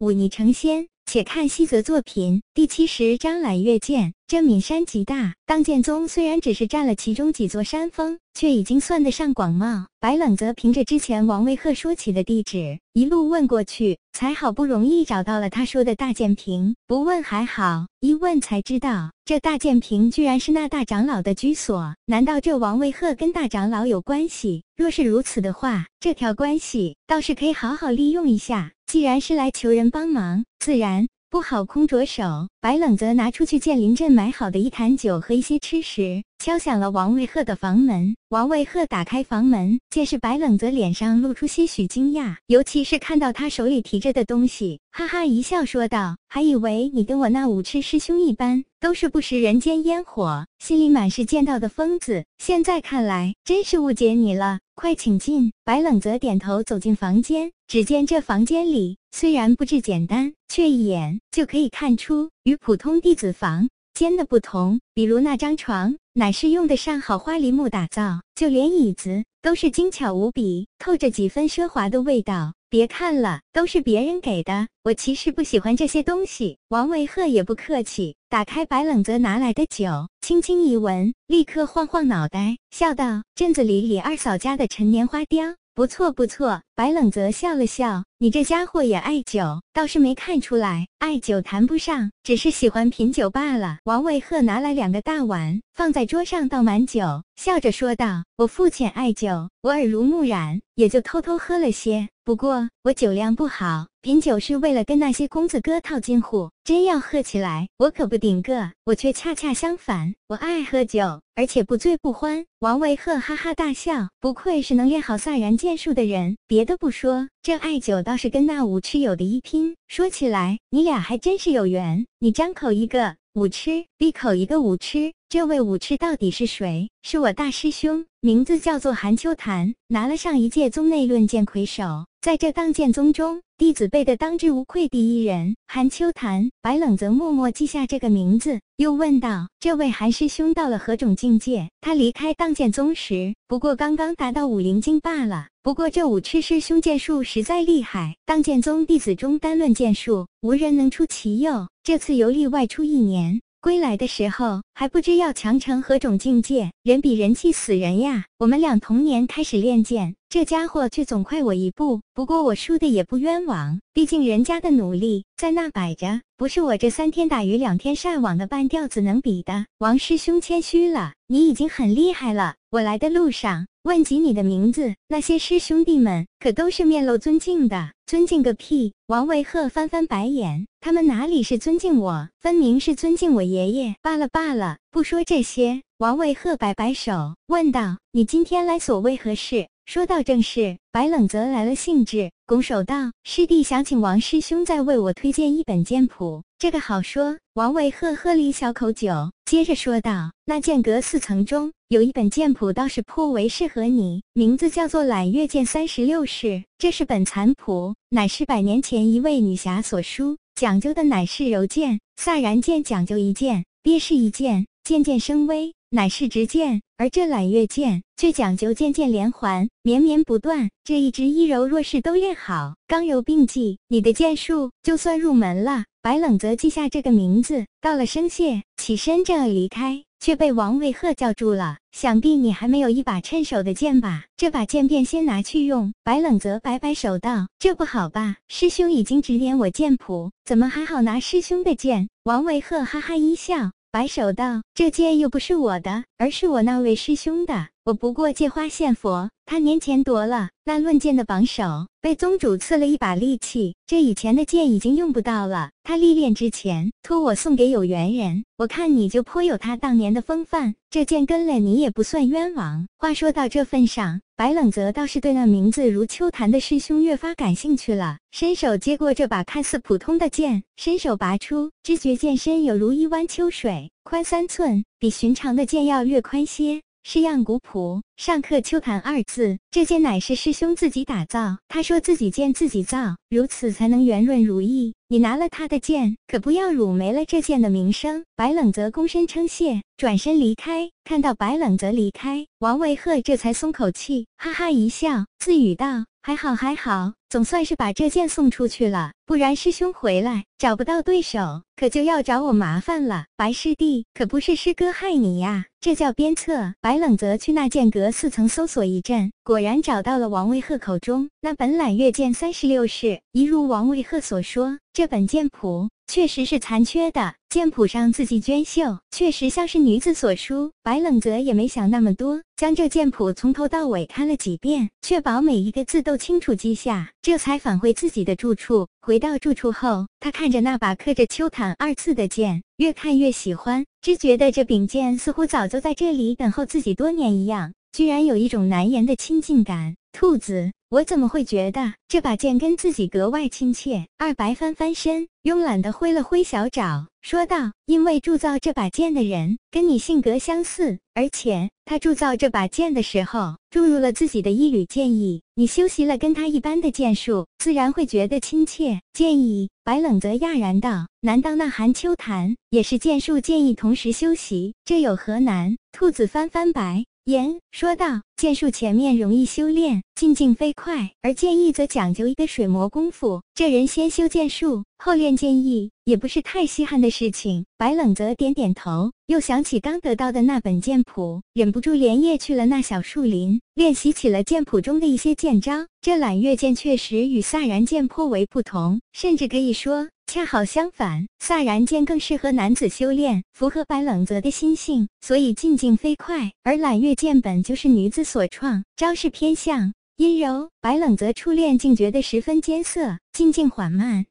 忤逆成仙。且看西泽作品第七十章揽月剑。这岷山极大，当剑宗虽然只是占了其中几座山峰，却已经算得上广袤。白冷则凭着之前王维鹤说起的地址，一路问过去，才好不容易找到了他说的大剑平。不问还好，一问才知道，这大剑平居然是那大长老的居所。难道这王维鹤跟大长老有关系？若是如此的话，这条关系倒是可以好好利用一下。既然是来求人帮忙，自然。不好空着手，白冷则拿出去见林震买好的一坛酒和一些吃食，敲响了王卫鹤的房门。王卫鹤打开房门，见是白冷泽，脸上露出些许惊讶，尤其是看到他手里提着的东西，哈哈一笑说道：“还以为你跟我那五痴师兄一般，都是不食人间烟火，心里满是剑道的疯子。现在看来，真是误解你了。快请进。”白冷泽点头走进房间，只见这房间里。虽然布置简单，却一眼就可以看出与普通弟子房间的不同。比如那张床，乃是用得上好花梨木打造，就连椅子都是精巧无比，透着几分奢华的味道。别看了，都是别人给的。我其实不喜欢这些东西。王维鹤也不客气，打开白冷泽拿来的酒，轻轻一闻，立刻晃晃脑袋，笑道：“镇子里李二嫂家的陈年花雕。”不错不错，白冷泽笑了笑，你这家伙也爱酒，倒是没看出来。爱酒谈不上，只是喜欢品酒罢了。王卫鹤拿来两个大碗，放在桌上倒满酒，笑着说道：“我父亲爱酒，我耳濡目染，也就偷偷喝了些。不过我酒量不好，品酒是为了跟那些公子哥套近乎。真要喝起来，我可不顶个。我却恰恰相反，我爱喝酒，而且不醉不欢。”王卫鹤哈哈大笑，不愧是能练好飒然剑术的人。别的不说，这艾灸倒是跟那武痴有的一拼。说起来，你俩还真是有缘。你张口一个武痴，闭口一个武痴。这位武痴到底是谁？是我大师兄，名字叫做韩秋潭，拿了上一届宗内论剑魁首，在这当剑宗中。弟子辈的当之无愧第一人，韩秋潭。白冷则默默记下这个名字，又问道：“这位韩师兄到了何种境界？他离开当剑宗时，不过刚刚达到武灵境罢了。不过这武痴师兄剑术实在厉害，当剑宗弟子中单论剑术，无人能出其右。这次游历外出一年。”归来的时候还不知要强成何种境界，人比人气死人呀！我们俩同年开始练剑，这家伙却总快我一步。不过我输的也不冤枉，毕竟人家的努力在那摆着，不是我这三天打鱼两天晒网的半吊子能比的。王师兄谦虚了，你已经很厉害了。我来的路上。问及你的名字，那些师兄弟们可都是面露尊敬的。尊敬个屁！王维鹤翻翻白眼，他们哪里是尊敬我，分明是尊敬我爷爷。罢了罢了，不说这些。王维鹤摆摆手，问道：“你今天来所为何事？”说到正事，白冷泽来了兴致，拱手道：“师弟想请王师兄再为我推荐一本剑谱。”这个好说。王维鹤喝了一小口酒，接着说道：“那剑阁四层中有一本剑谱，倒是颇为适合你，名字叫做《揽月剑三十六式》。这是本残谱，乃是百年前一位女侠所书，讲究的乃是柔剑；飒然剑讲究一剑，憋是一剑，剑剑生威。”乃是直剑，而这揽月剑却讲究剑剑连环，绵绵不断。这一直一柔若是都练好，刚柔并济，你的剑术就算入门了。白冷则记下这个名字，道了声谢，起身正要离开，却被王卫鹤叫住了。想必你还没有一把趁手的剑吧？这把剑便先拿去用。白冷则摆摆手道：“这不好吧？师兄已经指点我剑谱，怎么还好拿师兄的剑？”王维鹤哈哈一笑。摆手道：“这剑又不是我的，而是我那位师兄的。我不过借花献佛。他年前夺了那论剑的榜首，被宗主赐了一把利器。这以前的剑已经用不到了。他历练之前，托我送给有缘人。我看你就颇有他当年的风范，这剑跟了你也不算冤枉。话说到这份上，白冷泽倒是对那名字如秋潭的师兄越发感兴趣了，伸手接过这把看似普通的剑，伸手拔出，知觉剑身有如一湾秋水，宽三寸，比寻常的剑要略宽些。式样古朴，上刻“秋潭”二字。这剑乃是师兄自己打造，他说自己剑自己造，如此才能圆润如意。你拿了他的剑，可不要辱没了这剑的名声。白冷泽躬身称谢，转身离开。看到白冷泽离开，王维鹤这才松口气，哈哈一笑，自语道：“还好，还好。”总算是把这剑送出去了，不然师兄回来找不到对手，可就要找我麻烦了。白师弟，可不是师哥害你呀，这叫鞭策。白冷泽去那剑阁四层搜索一阵，果然找到了王卫鹤口中那本揽月剑三十六式。一如王卫鹤所说，这本剑谱确实是残缺的，剑谱上字迹娟秀，确实像是女子所书。白冷泽也没想那么多，将这剑谱从头到尾看了几遍，确保每一个字都清楚记下，这才返回自己的住处。回到住处后，他看着那把刻着“秋坦”二字的剑，越看越喜欢，只觉得这柄剑似乎早就在这里等候自己多年一样，居然有一种难言的亲近感。兔子，我怎么会觉得这把剑跟自己格外亲切？二白翻翻身，慵懒地挥了挥小爪，说道：“因为铸造这把剑的人跟你性格相似，而且他铸造这把剑的时候注入了自己的一缕剑意。你修习了跟他一般的剑术，自然会觉得亲切。”剑意，白冷则讶然道：“难道那韩秋潭也是剑术剑意同时修习？这有何难？”兔子翻翻白。言说道：“剑术前面容易修炼，进境飞快；而剑意则讲究一个水磨功夫。这人先修剑术，后练剑意，也不是太稀罕的事情。”白冷泽点点头，又想起刚得到的那本剑谱，忍不住连夜去了那小树林，练习起了剑谱中的一些剑招。这揽月剑确实与飒然剑颇为不同，甚至可以说。恰好相反，飒然剑更适合男子修炼，符合白冷泽的心性，所以进境飞快；而揽月剑本就是女子所创，招式偏向阴柔，白冷泽初练竟觉得十分艰涩，进境缓慢。